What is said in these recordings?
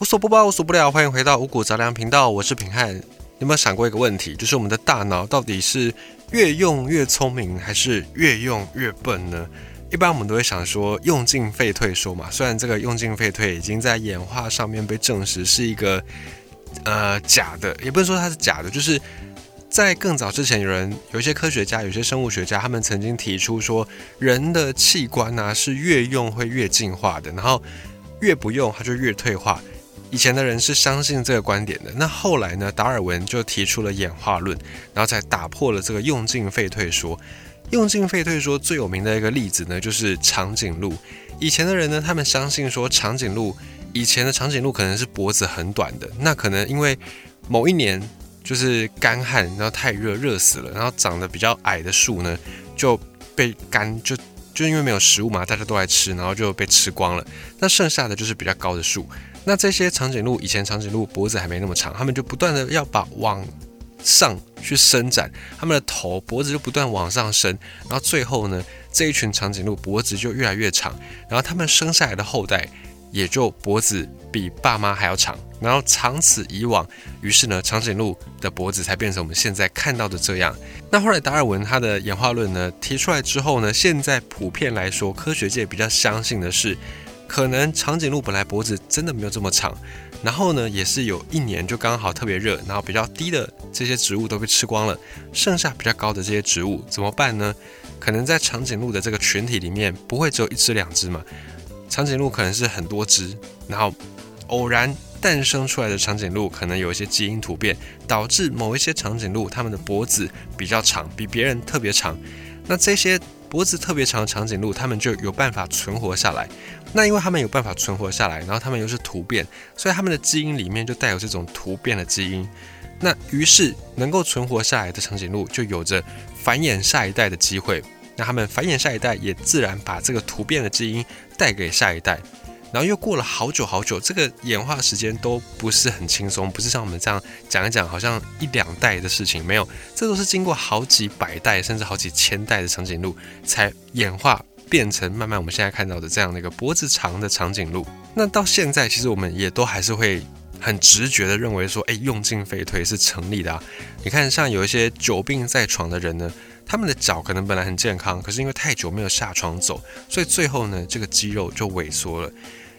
无所不包，无所不了。欢迎回到五谷杂粮频道，我是平汉。有没有想过一个问题，就是我们的大脑到底是越用越聪明，还是越用越笨呢？一般我们都会想说用进废退说嘛。虽然这个用进废退已经在演化上面被证实是一个呃假的，也不能说它是假的，就是在更早之前，有人有一些科学家、有些生物学家，他们曾经提出说，人的器官呢是越用会越进化的，然后越不用它就越退化。以前的人是相信这个观点的，那后来呢？达尔文就提出了演化论，然后才打破了这个用进废退说。用进废退说最有名的一个例子呢，就是长颈鹿。以前的人呢，他们相信说长颈鹿以前的长颈鹿可能是脖子很短的，那可能因为某一年就是干旱，然后太热热死了，然后长得比较矮的树呢就被干就就因为没有食物嘛，大家都来吃，然后就被吃光了。那剩下的就是比较高的树。那这些长颈鹿以前长颈鹿脖子还没那么长，他们就不断的要把往上去伸展，他们的头脖子就不断往上伸，然后最后呢，这一群长颈鹿脖子就越来越长，然后他们生下来的后代也就脖子比爸妈还要长，然后长此以往，于是呢，长颈鹿的脖子才变成我们现在看到的这样。那后来达尔文他的演化论呢提出来之后呢，现在普遍来说，科学界比较相信的是。可能长颈鹿本来脖子真的没有这么长，然后呢，也是有一年就刚好特别热，然后比较低的这些植物都被吃光了，剩下比较高的这些植物怎么办呢？可能在长颈鹿的这个群体里面，不会只有一只两只嘛，长颈鹿可能是很多只，然后偶然诞生出来的长颈鹿可能有一些基因突变，导致某一些长颈鹿它们的脖子比较长，比别人特别长，那这些。脖子特别长的长颈鹿，它们就有办法存活下来。那因为它们有办法存活下来，然后它们又是突变，所以它们的基因里面就带有这种突变的基因。那于是能够存活下来的长颈鹿就有着繁衍下一代的机会。那它们繁衍下一代，也自然把这个突变的基因带给下一代。然后又过了好久好久，这个演化时间都不是很轻松，不是像我们这样讲一讲，好像一两代的事情没有，这都是经过好几百代甚至好几千代的长颈鹿才演化变成慢慢我们现在看到的这样的一个脖子长的长颈鹿。那到现在，其实我们也都还是会很直觉的认为说，哎，用进废退是成立的啊。你看，像有一些久病在床的人呢，他们的脚可能本来很健康，可是因为太久没有下床走，所以最后呢，这个肌肉就萎缩了。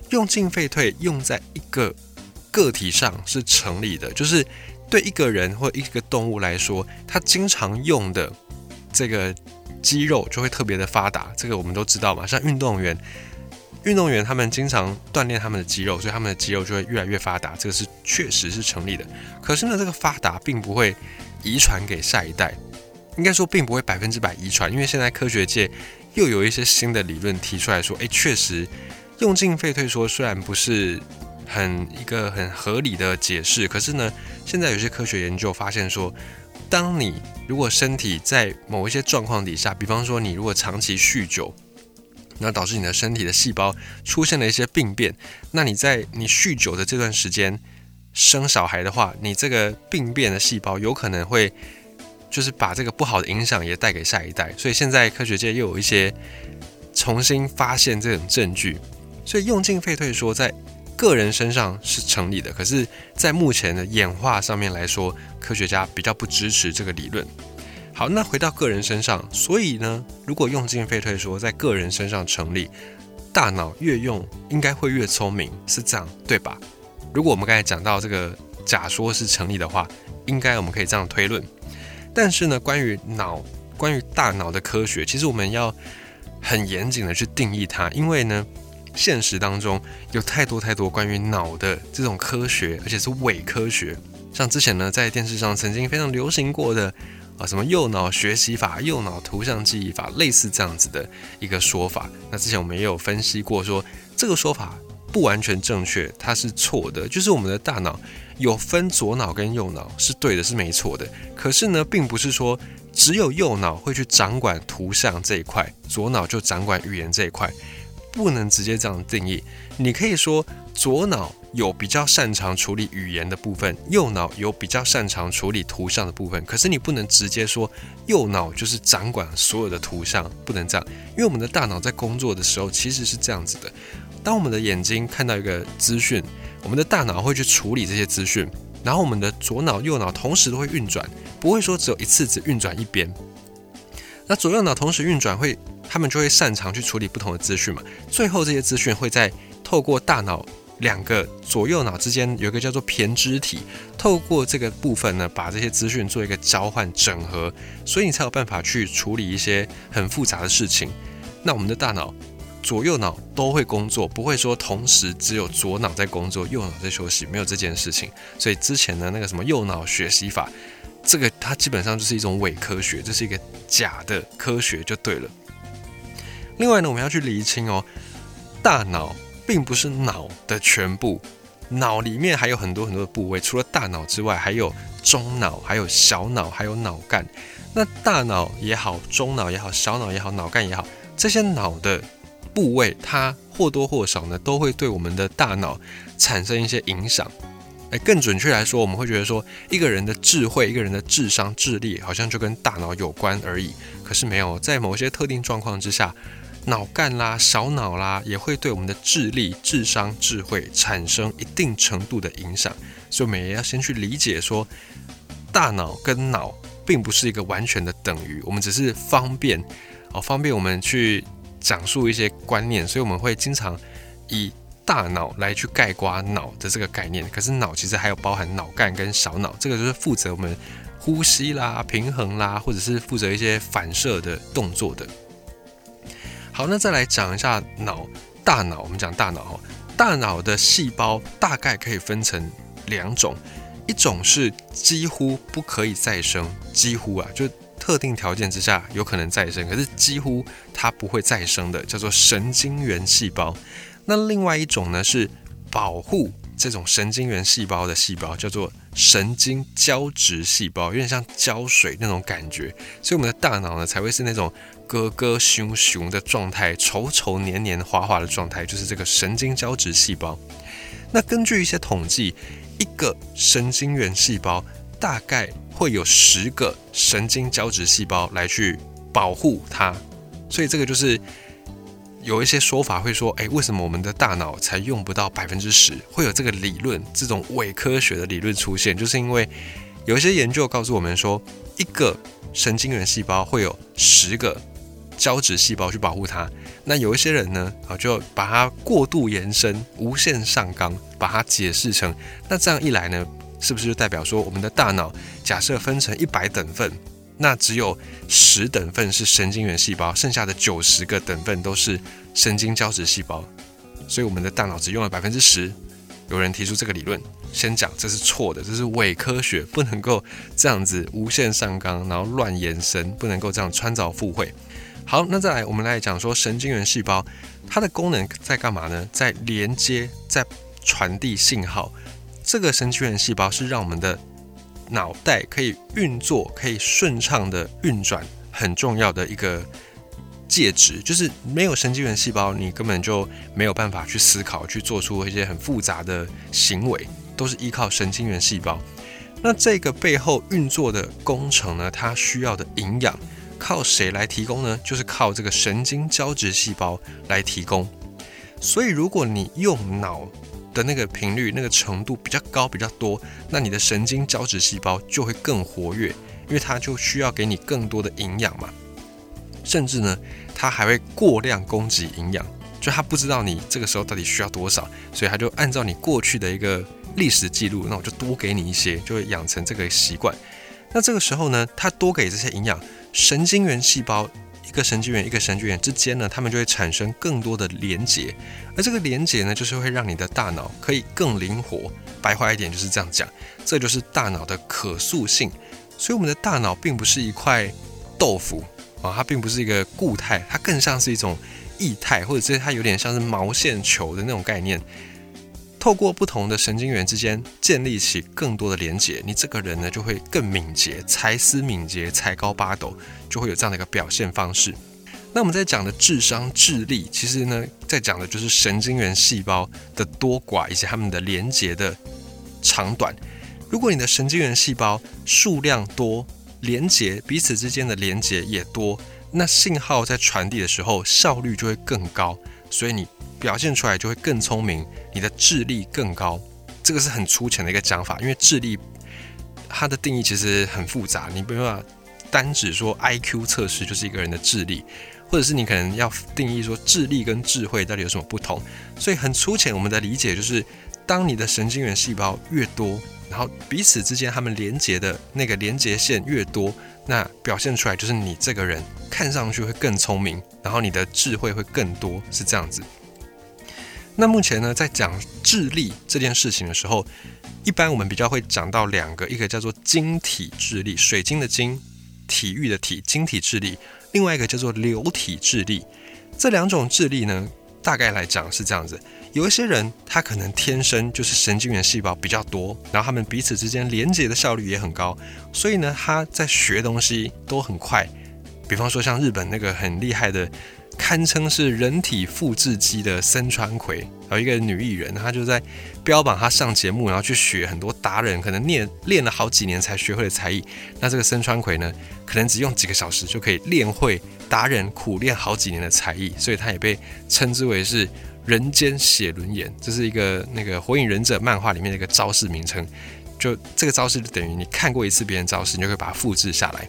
用进废退用在一个个体上是成立的，就是对一个人或一个动物来说，它经常用的这个肌肉就会特别的发达。这个我们都知道嘛，像运动员，运动员他们经常锻炼他们的肌肉，所以他们的肌肉就会越来越发达。这个是确实是成立的。可是呢，这个发达并不会遗传给下一代，应该说并不会百分之百遗传，因为现在科学界又有一些新的理论提出来说，诶，确实。用进废退说虽然不是很一个很合理的解释，可是呢，现在有些科学研究发现说，当你如果身体在某一些状况底下，比方说你如果长期酗酒，那导致你的身体的细胞出现了一些病变，那你在你酗酒的这段时间生小孩的话，你这个病变的细胞有可能会就是把这个不好的影响也带给下一代，所以现在科学界又有一些重新发现这种证据。所以用进废退说在个人身上是成立的，可是，在目前的演化上面来说，科学家比较不支持这个理论。好，那回到个人身上，所以呢，如果用进废退说在个人身上成立，大脑越用应该会越聪明，是这样对吧？如果我们刚才讲到这个假说是成立的话，应该我们可以这样推论。但是呢，关于脑，关于大脑的科学，其实我们要很严谨的去定义它，因为呢。现实当中有太多太多关于脑的这种科学，而且是伪科学。像之前呢，在电视上曾经非常流行过的啊，什么右脑学习法、右脑图像记忆法，类似这样子的一个说法。那之前我们也有分析过，说这个说法不完全正确，它是错的。就是我们的大脑有分左脑跟右脑是对的，是没错的。可是呢，并不是说只有右脑会去掌管图像这一块，左脑就掌管语言这一块。不能直接这样定义，你可以说左脑有比较擅长处理语言的部分，右脑有比较擅长处理图像的部分。可是你不能直接说右脑就是掌管所有的图像，不能这样，因为我们的大脑在工作的时候其实是这样子的。当我们的眼睛看到一个资讯，我们的大脑会去处理这些资讯，然后我们的左脑、右脑同时都会运转，不会说只有一次只运转一边。那左右脑同时运转，会他们就会擅长去处理不同的资讯嘛。最后这些资讯会在透过大脑两个左右脑之间有一个叫做胼胝体，透过这个部分呢，把这些资讯做一个交换整合，所以你才有办法去处理一些很复杂的事情。那我们的大脑左右脑都会工作，不会说同时只有左脑在工作，右脑在休息，没有这件事情。所以之前的那个什么右脑学习法。这个它基本上就是一种伪科学，这是一个假的科学就对了。另外呢，我们要去厘清哦，大脑并不是脑的全部，脑里面还有很多很多的部位，除了大脑之外，还有中脑、还有小脑、还有脑干。那大脑也好，中脑也好，小脑也好，脑干也好，这些脑的部位，它或多或少呢，都会对我们的大脑产生一些影响。哎，更准确来说，我们会觉得说，一个人的智慧、一个人的智商、智力，好像就跟大脑有关而已。可是没有，在某些特定状况之下，脑干啦、小脑啦，也会对我们的智力、智商、智慧产生一定程度的影响。所以，我们也要先去理解说，大脑跟脑并不是一个完全的等于，我们只是方便哦，方便我们去讲述一些观念，所以我们会经常以。大脑来去概括脑的这个概念，可是脑其实还有包含脑干跟小脑，这个就是负责我们呼吸啦、平衡啦，或者是负责一些反射的动作的。好，那再来讲一下脑大脑，我们讲大脑哈，大脑的细胞大概可以分成两种，一种是几乎不可以再生，几乎啊，就特定条件之下有可能再生，可是几乎它不会再生的，叫做神经元细胞。那另外一种呢，是保护这种神经元细胞的细胞，叫做神经胶质细胞，有点像胶水那种感觉，所以我们的大脑呢才会是那种咯咯熊熊的状态，稠稠黏黏滑滑的状态，就是这个神经胶质细胞。那根据一些统计，一个神经元细胞大概会有十个神经胶质细胞来去保护它，所以这个就是。有一些说法会说，哎，为什么我们的大脑才用不到百分之十？会有这个理论，这种伪科学的理论出现，就是因为有一些研究告诉我们说，一个神经元细胞会有十个胶质细胞去保护它。那有一些人呢，啊，就把它过度延伸、无限上纲，把它解释成，那这样一来呢，是不是就代表说，我们的大脑假设分成一百等份？那只有十等份是神经元细胞，剩下的九十个等份都是神经胶质细胞，所以我们的大脑只用了百分之十。有人提出这个理论，先讲这是错的，这是伪科学，不能够这样子无限上纲，然后乱延伸，不能够这样穿凿附会。好，那再来，我们来讲说神经元细胞，它的功能在干嘛呢？在连接，在传递信号。这个神经元细胞是让我们的。脑袋可以运作，可以顺畅的运转，很重要的一个介质，就是没有神经元细胞，你根本就没有办法去思考，去做出一些很复杂的行为，都是依靠神经元细胞。那这个背后运作的工程呢？它需要的营养靠谁来提供呢？就是靠这个神经胶质细胞来提供。所以，如果你用脑，的那个频率、那个程度比较高、比较多，那你的神经胶质细胞就会更活跃，因为它就需要给你更多的营养嘛。甚至呢，它还会过量供给营养，就它不知道你这个时候到底需要多少，所以它就按照你过去的一个历史记录，那我就多给你一些，就会养成这个习惯。那这个时候呢，它多给这些营养，神经元细胞。一个神经元一个神经元之间呢，它们就会产生更多的连接，而这个连接呢，就是会让你的大脑可以更灵活。白话一点就是这样讲，这就是大脑的可塑性。所以我们的大脑并不是一块豆腐啊，它并不是一个固态，它更像是一种液态，或者是它有点像是毛线球的那种概念。透过不同的神经元之间建立起更多的连接，你这个人呢就会更敏捷，才思敏捷，才高八斗，就会有这样的一个表现方式。那我们在讲的智商、智力，其实呢在讲的就是神经元细胞的多寡以及它们的连接的长短。如果你的神经元细胞数量多，连接彼此之间的连接也多，那信号在传递的时候效率就会更高，所以你。表现出来就会更聪明，你的智力更高，这个是很粗浅的一个讲法，因为智力它的定义其实很复杂，你没办法单指说 I Q 测试就是一个人的智力，或者是你可能要定义说智力跟智慧到底有什么不同。所以很粗浅，我们的理解就是，当你的神经元细胞越多，然后彼此之间它们连接的那个连接线越多，那表现出来就是你这个人看上去会更聪明，然后你的智慧会更多，是这样子。那目前呢，在讲智力这件事情的时候，一般我们比较会讲到两个，一个叫做晶体智力，水晶的晶，体育的体，晶体智力；另外一个叫做流体智力。这两种智力呢，大概来讲是这样子：有一些人他可能天生就是神经元细胞比较多，然后他们彼此之间连接的效率也很高，所以呢，他在学东西都很快。比方说像日本那个很厉害的。堪称是人体复制机的森川葵，有一个女艺人，她就在标榜她上节目，然后去学很多达人可能练练了好几年才学会的才艺。那这个森川葵呢，可能只用几个小时就可以练会达人苦练好几年的才艺，所以她也被称之为是人间写轮眼。这是一个那个火影忍者漫画里面的一个招式名称。就这个招式就等于你看过一次别人招式，你就可以把它复制下来。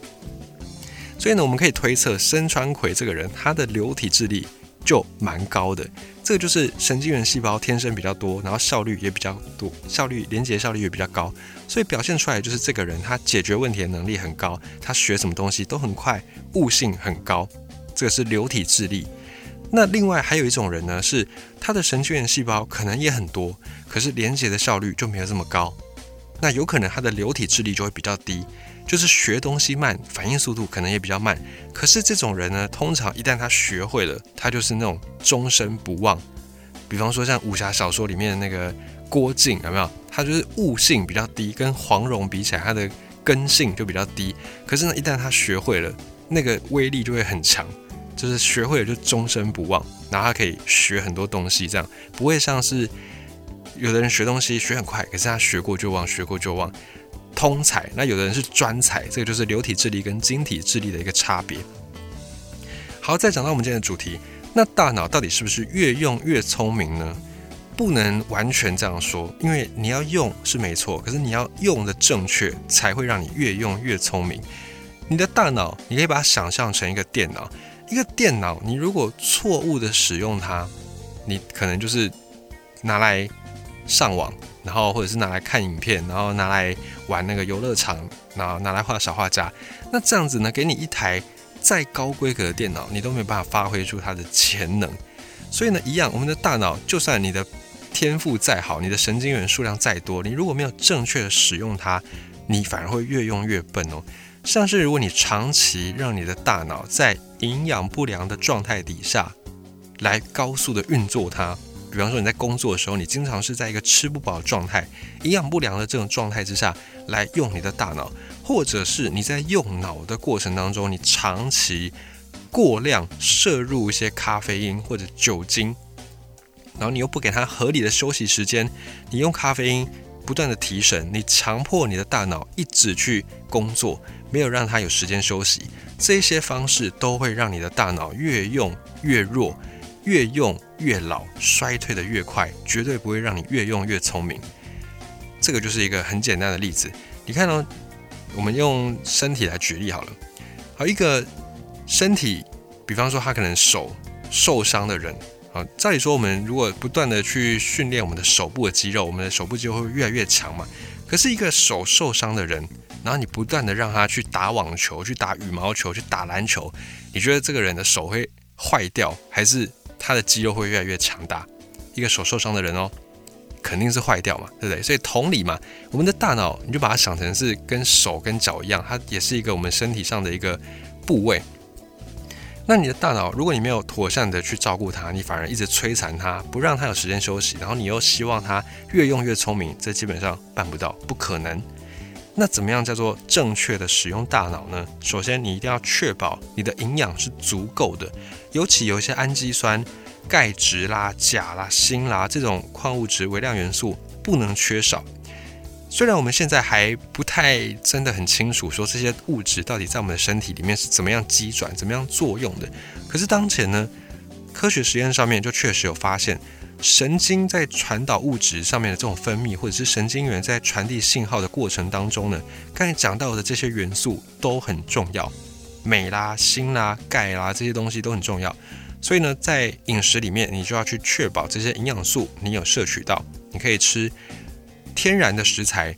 所以呢，我们可以推测，深川葵这个人，他的流体智力就蛮高的。这个就是神经元细胞天生比较多，然后效率也比较多，效率连接效率也比较高，所以表现出来就是这个人他解决问题的能力很高，他学什么东西都很快，悟性很高。这个是流体智力。那另外还有一种人呢，是他的神经元细胞可能也很多，可是连接的效率就没有这么高，那有可能他的流体智力就会比较低。就是学东西慢，反应速度可能也比较慢。可是这种人呢，通常一旦他学会了，他就是那种终身不忘。比方说像武侠小说里面的那个郭靖，有没有？他就是悟性比较低，跟黄蓉比起来，他的根性就比较低。可是呢，一旦他学会了，那个威力就会很强。就是学会了就终身不忘，然后他可以学很多东西，这样不会像是有的人学东西学很快，可是他学过就忘，学过就忘。通才，那有的人是专才，这个就是流体智力跟晶体智力的一个差别。好，再讲到我们今天的主题，那大脑到底是不是越用越聪明呢？不能完全这样说，因为你要用是没错，可是你要用的正确，才会让你越用越聪明。你的大脑，你可以把它想象成一个电脑，一个电脑，你如果错误的使用它，你可能就是拿来上网。然后或者是拿来看影片，然后拿来玩那个游乐场，然后拿来画小画家。那这样子呢，给你一台再高规格的电脑，你都没办法发挥出它的潜能。所以呢，一样，我们的大脑就算你的天赋再好，你的神经元数量再多，你如果没有正确的使用它，你反而会越用越笨哦。像是如果你长期让你的大脑在营养不良的状态底下来高速的运作它。比方说你在工作的时候，你经常是在一个吃不饱状态、营养不良的这种状态之下来用你的大脑，或者是你在用脑的过程当中，你长期过量摄入一些咖啡因或者酒精，然后你又不给它合理的休息时间，你用咖啡因不断的提神，你强迫你的大脑一直去工作，没有让它有时间休息，这些方式都会让你的大脑越用越弱。越用越老，衰退的越快，绝对不会让你越用越聪明。这个就是一个很简单的例子。你看哦，我们用身体来举例好了。好，一个身体，比方说他可能手受伤的人，啊，照理说我们如果不断的去训练我们的手部的肌肉，我们的手部肌肉会越来越强嘛。可是一个手受伤的人，然后你不断的让他去打网球、去打羽毛球、去打篮球，你觉得这个人的手会坏掉还是？他的肌肉会越来越强大。一个手受伤的人哦，肯定是坏掉嘛，对不对？所以同理嘛，我们的大脑你就把它想成是跟手跟脚一样，它也是一个我们身体上的一个部位。那你的大脑，如果你没有妥善的去照顾它，你反而一直摧残它，不让它有时间休息，然后你又希望它越用越聪明，这基本上办不到，不可能。那怎么样叫做正确的使用大脑呢？首先，你一定要确保你的营养是足够的，尤其有一些氨基酸、钙质啦、钾啦、锌啦这种矿物质、微量元素不能缺少。虽然我们现在还不太真的很清楚，说这些物质到底在我们的身体里面是怎么样机转、怎么样作用的，可是当前呢，科学实验上面就确实有发现，神经在传导物质上面的这种分泌，或者是神经元在传递信号的过程当中呢，刚才讲到的这些元素都很重要，镁啦、锌啦、钙啦这些东西都很重要。所以呢，在饮食里面，你就要去确保这些营养素你有摄取到。你可以吃天然的食材，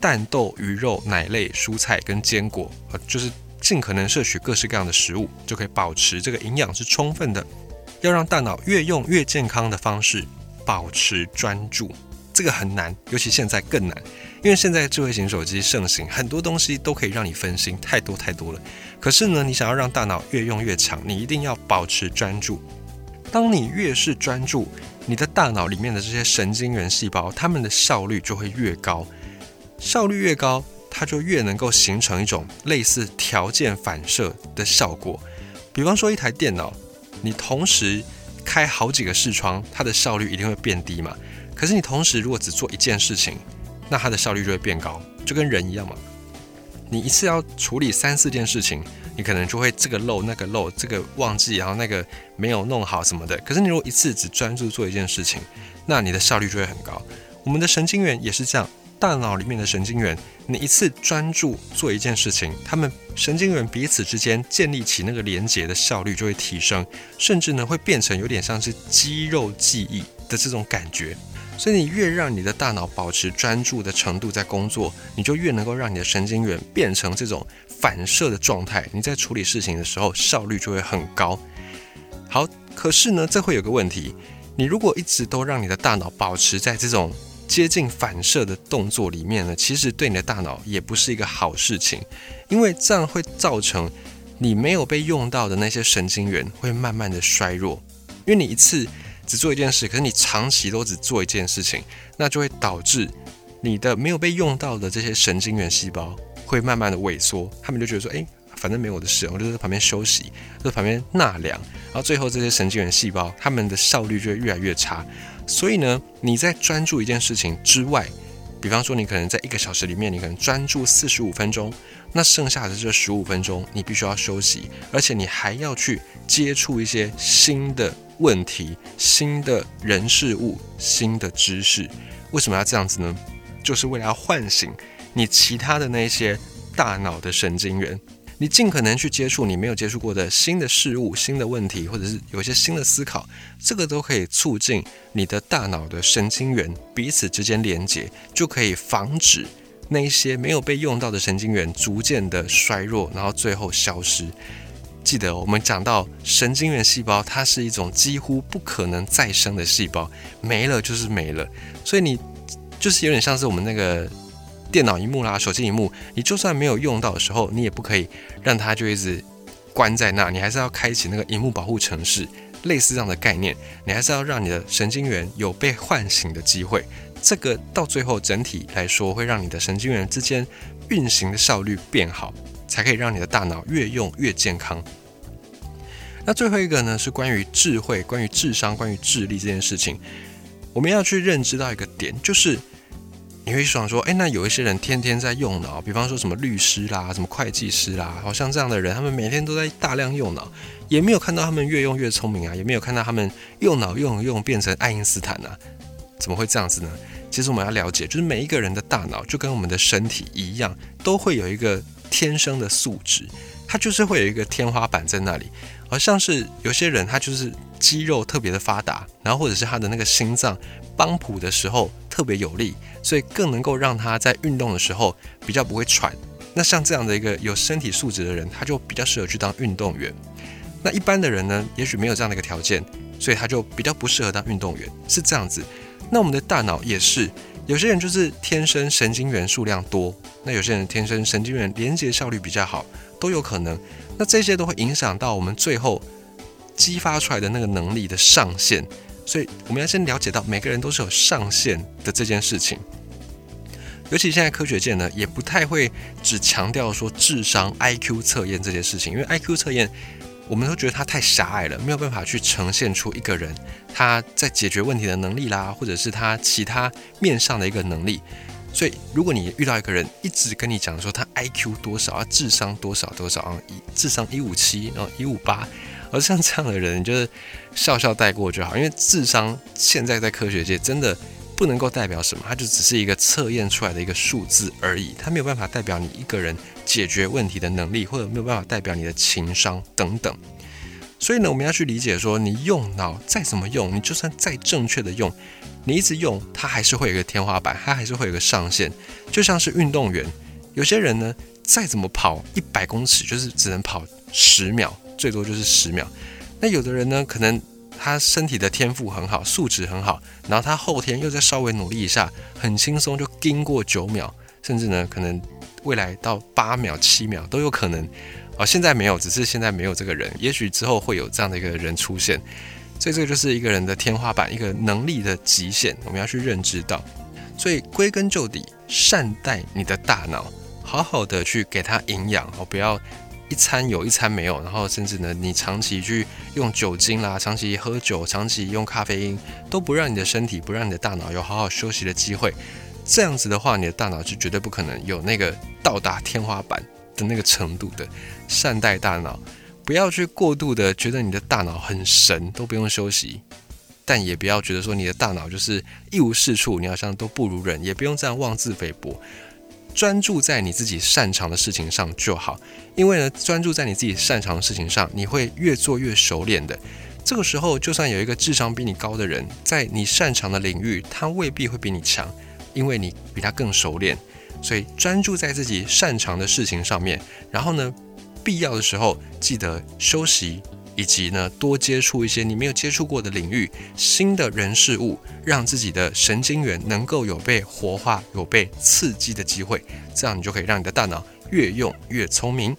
蛋、豆、鱼肉、奶类、蔬菜跟坚果，呃，就是尽可能摄取各式各样的食物，就可以保持这个营养是充分的。要让大脑越用越健康的方式，保持专注，这个很难，尤其现在更难。因为现在智慧型手机盛行，很多东西都可以让你分心，太多太多了。可是呢，你想要让大脑越用越强，你一定要保持专注。当你越是专注，你的大脑里面的这些神经元细胞，它们的效率就会越高。效率越高，它就越能够形成一种类似条件反射的效果。比方说，一台电脑，你同时开好几个视窗，它的效率一定会变低嘛。可是你同时如果只做一件事情，那它的效率就会变高，就跟人一样嘛。你一次要处理三四件事情，你可能就会这个漏那个漏，这个忘记，然后那个没有弄好什么的。可是你如果一次只专注做一件事情，那你的效率就会很高。我们的神经元也是这样，大脑里面的神经元，你一次专注做一件事情，他们神经元彼此之间建立起那个连接的效率就会提升，甚至呢会变成有点像是肌肉记忆的这种感觉。所以你越让你的大脑保持专注的程度在工作，你就越能够让你的神经元变成这种反射的状态。你在处理事情的时候效率就会很高。好，可是呢，这会有个问题，你如果一直都让你的大脑保持在这种接近反射的动作里面呢，其实对你的大脑也不是一个好事情，因为这样会造成你没有被用到的那些神经元会慢慢的衰弱，因为你一次。只做一件事，可是你长期都只做一件事情，那就会导致你的没有被用到的这些神经元细胞会慢慢的萎缩。他们就觉得说，哎，反正没有我的事，我就在旁边休息，在旁边纳凉。然后最后这些神经元细胞，他们的效率就会越来越差。所以呢，你在专注一件事情之外，比方说你可能在一个小时里面，你可能专注四十五分钟，那剩下的这十五分钟，你必须要休息，而且你还要去接触一些新的。问题、新的人事物、新的知识，为什么要这样子呢？就是为了要唤醒你其他的那些大脑的神经元，你尽可能去接触你没有接触过的新的事物、新的问题，或者是有一些新的思考，这个都可以促进你的大脑的神经元彼此之间连接，就可以防止那些没有被用到的神经元逐渐的衰弱，然后最后消失。记得我们讲到神经元细胞，它是一种几乎不可能再生的细胞，没了就是没了。所以你就是有点像是我们那个电脑荧幕啦、手机荧幕，你就算没有用到的时候，你也不可以让它就一直关在那，你还是要开启那个荧幕保护程式，类似这样的概念，你还是要让你的神经元有被唤醒的机会。这个到最后整体来说，会让你的神经元之间运行的效率变好。才可以让你的大脑越用越健康。那最后一个呢，是关于智慧、关于智商、关于智力这件事情，我们要去认知到一个点，就是你会想说，哎，那有一些人天天在用脑，比方说什么律师啦、什么会计师啦，好像这样的人，他们每天都在大量用脑，也没有看到他们越用越聪明啊，也没有看到他们用脑用用变成爱因斯坦啊，怎么会这样子呢？其实我们要了解，就是每一个人的大脑就跟我们的身体一样，都会有一个。天生的素质，它就是会有一个天花板在那里，好像是有些人他就是肌肉特别的发达，然后或者是他的那个心脏帮谱的时候特别有力，所以更能够让他在运动的时候比较不会喘。那像这样的一个有身体素质的人，他就比较适合去当运动员。那一般的人呢，也许没有这样的一个条件，所以他就比较不适合当运动员，是这样子。那我们的大脑也是。有些人就是天生神经元数量多，那有些人天生神经元连接效率比较好，都有可能。那这些都会影响到我们最后激发出来的那个能力的上限。所以我们要先了解到每个人都是有上限的这件事情。尤其现在科学界呢，也不太会只强调说智商 IQ 测验这件事情，因为 IQ 测验。我们都觉得它太狭隘了，没有办法去呈现出一个人他在解决问题的能力啦，或者是他其他面上的一个能力。所以，如果你遇到一个人一直跟你讲说他 IQ 多少啊，智商多少多少啊，一智商一五七，然后一五八，而像这样的人，就是笑笑带过就好，因为智商现在在科学界真的不能够代表什么，它就只是一个测验出来的一个数字而已，它没有办法代表你一个人解决问题的能力，或者没有办法代表你的情商等等。所以呢，我们要去理解说，你用脑再怎么用，你就算再正确的用，你一直用，它还是会有一个天花板，它还是会有个上限。就像是运动员，有些人呢，再怎么跑一百公尺，就是只能跑十秒，最多就是十秒。那有的人呢，可能他身体的天赋很好，素质很好，然后他后天又再稍微努力一下，很轻松就经过九秒，甚至呢，可能未来到八秒、七秒都有可能。哦，现在没有，只是现在没有这个人，也许之后会有这样的一个人出现，所以这个就是一个人的天花板，一个能力的极限，我们要去认知到。所以归根究底，善待你的大脑，好好的去给它营养哦，不要一餐有一餐没有，然后甚至呢，你长期去用酒精啦，长期喝酒，长期用咖啡因，都不让你的身体，不让你的大脑有好好休息的机会，这样子的话，你的大脑是绝对不可能有那个到达天花板。的那个程度的善待大脑，不要去过度的觉得你的大脑很神，都不用休息，但也不要觉得说你的大脑就是一无是处，你好像都不如人，也不用这样妄自菲薄，专注在你自己擅长的事情上就好。因为呢，专注在你自己擅长的事情上，你会越做越熟练的。这个时候，就算有一个智商比你高的人，在你擅长的领域，他未必会比你强，因为你比他更熟练。所以专注在自己擅长的事情上面，然后呢，必要的时候记得休息，以及呢多接触一些你没有接触过的领域、新的人事物，让自己的神经元能够有被活化、有被刺激的机会，这样你就可以让你的大脑越用越聪明。